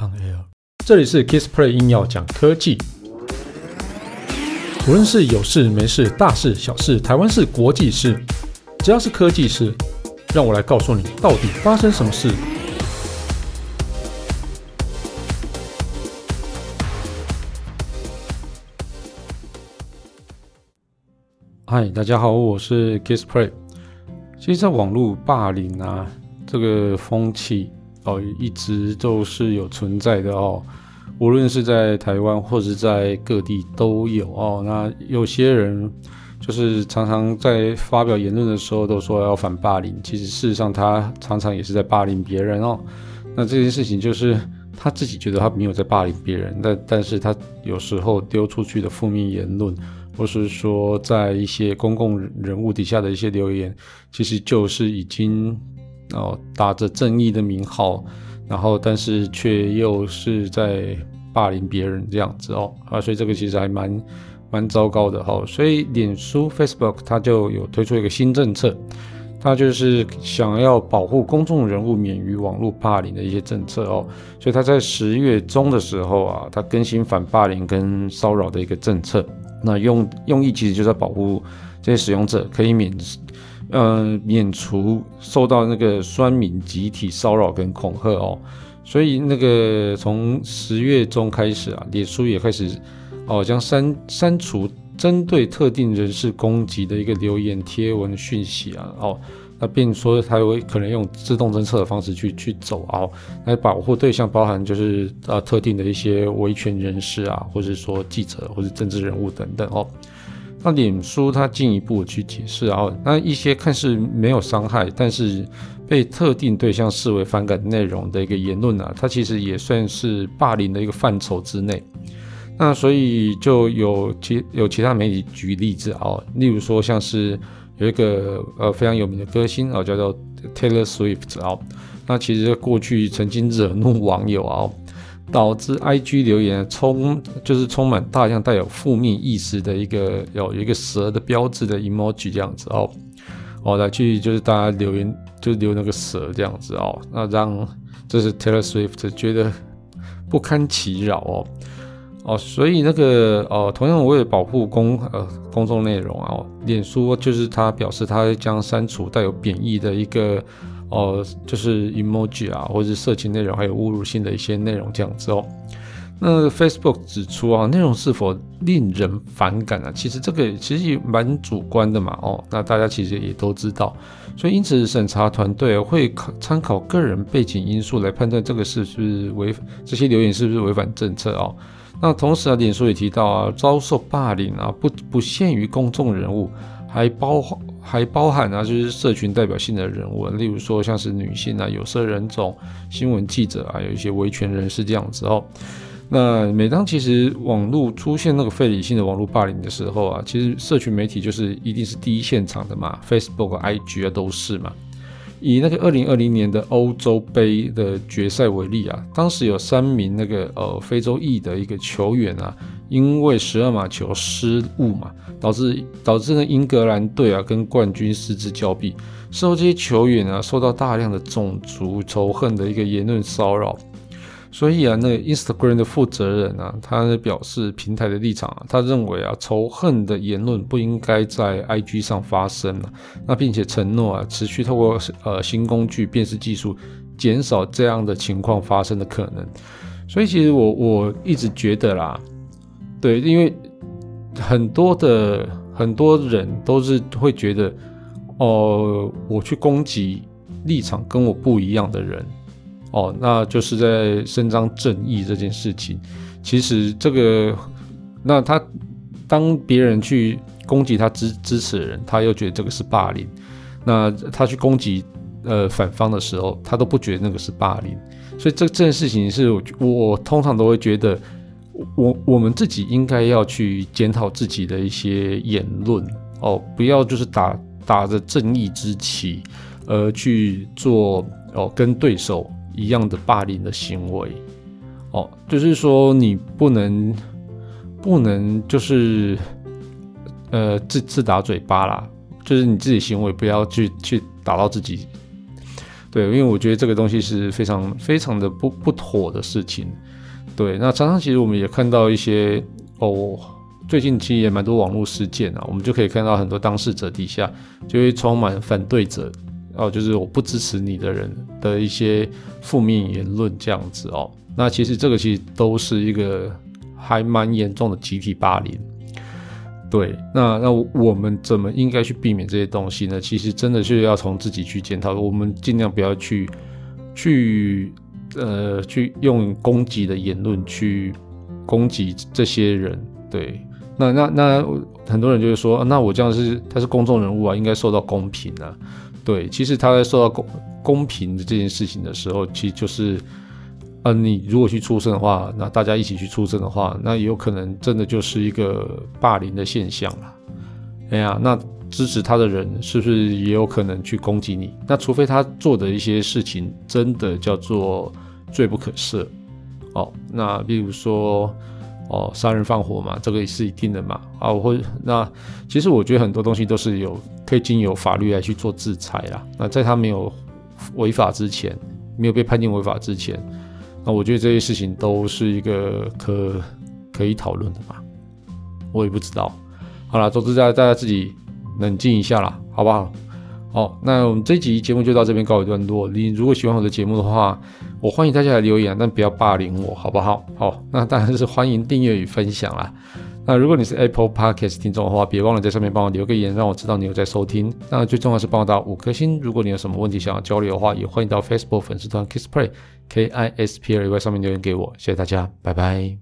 On Air，这里是 Kissplay 硬要讲科技，无论是有事没事、大事小事、台湾事、国际事，只要是科技事，让我来告诉你到底发生什么事。嗨，大家好，我是 Kissplay。其实，在网络霸凌啊，这个风气。哦，一直都是有存在的哦，无论是在台湾或者在各地都有哦。那有些人就是常常在发表言论的时候都说要反霸凌，其实事实上他常常也是在霸凌别人哦。那这件事情就是他自己觉得他没有在霸凌别人，但但是他有时候丢出去的负面言论，或是说在一些公共人物底下的一些留言，其实就是已经。哦，打着正义的名号，然后但是却又是在霸凌别人这样子哦啊，所以这个其实还蛮蛮糟糕的哈、哦。所以脸书 Facebook 它就有推出一个新政策，它就是想要保护公众人物免于网络霸凌的一些政策哦。所以它在十月中的时候啊，它更新反霸凌跟骚扰的一个政策，那用用意其实就在保护这些使用者可以免。呃，免除受到那个酸民集体骚扰跟恐吓哦，所以那个从十月中开始啊，脸书也开始哦，将删删除针对特定人士攻击的一个留言贴文讯息啊，哦，那并说它会可能用自动侦测的方式去去走啊，来保护对象，包含就是呃特定的一些维权人士啊，或者说记者或者政治人物等等哦。那脸书它进一步去解释啊，那一些看似没有伤害，但是被特定对象视为反感内容的一个言论啊，它其实也算是霸凌的一个范畴之内。那所以就有其有其他媒体举例子啊，例如说像是有一个呃非常有名的歌星啊，叫做 Taylor Swift 啊，那其实过去曾经惹怒网友啊。导致 IG 留言充就是充满大量带有负面意思的一个有一个蛇的标志的 emoji 这样子哦，哦来去就是大家留言就留那个蛇这样子哦，那让这是 Taylor Swift 觉得不堪其扰哦哦，所以那个哦同样为了保护公呃公众内容啊，脸书就是他表示他将删除带有贬义的一个。哦，就是 emoji 啊，或者是色情内容，还有侮辱性的一些内容这样子哦。那 Facebook 指出啊，内容是否令人反感啊？其实这个其实也蛮主观的嘛。哦，那大家其实也都知道，所以因此审查团队会考参考个人背景因素来判断这个是不是违这些留言是不是违反政策哦。那同时啊，脸书也提到啊，遭受霸凌啊，不不限于公众人物。还包还包含啊，就是社群代表性的人物，例如说像是女性啊、有色人种、新闻记者啊，有一些维权人士这样子哦。那每当其实网络出现那个非理性的网络霸凌的时候啊，其实社群媒体就是一定是第一现场的嘛，Facebook、IG 啊都是嘛。以那个二零二零年的欧洲杯的决赛为例啊，当时有三名那个呃非洲裔的一个球员啊，因为十二码球失误嘛，导致导致呢英格兰队啊跟冠军失之交臂，事后这些球员啊受到大量的种族仇恨的一个言论骚扰。所以啊，那个 Instagram 的负责人啊，他表示平台的立场啊，他认为啊，仇恨的言论不应该在 IG 上发生啊，那并且承诺啊，持续透过呃新工具辨识技术，减少这样的情况发生的可能。所以其实我我一直觉得啦，对，因为很多的很多人都是会觉得，哦、我去攻击立场跟我不一样的人。哦，那就是在伸张正义这件事情。其实这个，那他当别人去攻击他支支持的人，他又觉得这个是霸凌。那他去攻击呃反方的时候，他都不觉得那个是霸凌。所以这这件事情是我，我通常都会觉得，我我们自己应该要去检讨自己的一些言论哦，不要就是打打着正义之旗，而去做哦跟对手。一样的霸凌的行为，哦，就是说你不能不能就是呃自自打嘴巴啦，就是你自己行为不要去去打到自己，对，因为我觉得这个东西是非常非常的不不妥的事情。对，那常常其实我们也看到一些哦，最近其实也蛮多网络事件啊，我们就可以看到很多当事者底下就会充满反对者哦，就是我不支持你的人的一些负面言论这样子哦。那其实这个其实都是一个还蛮严重的集体霸凌。对，那那我们怎么应该去避免这些东西呢？其实真的是要从自己去检讨，我们尽量不要去去呃去用攻击的言论去攻击这些人。对，那那那很多人就会说，那我这样是他是公众人物啊，应该受到公平啊。对，其实他在受到公公平的这件事情的时候，其实就是。呃，你如果去出声的话，那大家一起去出声的话，那也有可能真的就是一个霸凌的现象了。哎呀，那支持他的人是不是也有可能去攻击你？那除非他做的一些事情真的叫做罪不可赦哦。那比如说哦，杀人放火嘛，这个也是一定的嘛。啊，我会那其实我觉得很多东西都是有可以经由法律来去做制裁啦。那在他没有违法之前，没有被判定违法之前。那我觉得这些事情都是一个可可以讨论的吧，我也不知道。好了，总之大家大家自己冷静一下啦，好不好？好，那我们这集节目就到这边告一段落。你如果喜欢我的节目的话，我欢迎大家来留言，但不要霸凌我，好不好？好，那当然是欢迎订阅与分享啦。那如果你是 Apple Podcast 听众的话，别忘了在上面帮我留个言，让我知道你有在收听。那最重要是帮我打五颗星。如果你有什么问题想要交流的话，也欢迎到 Facebook 粉丝团 Kiss Play K I S P L A Y 上面留言给我。谢谢大家，拜拜。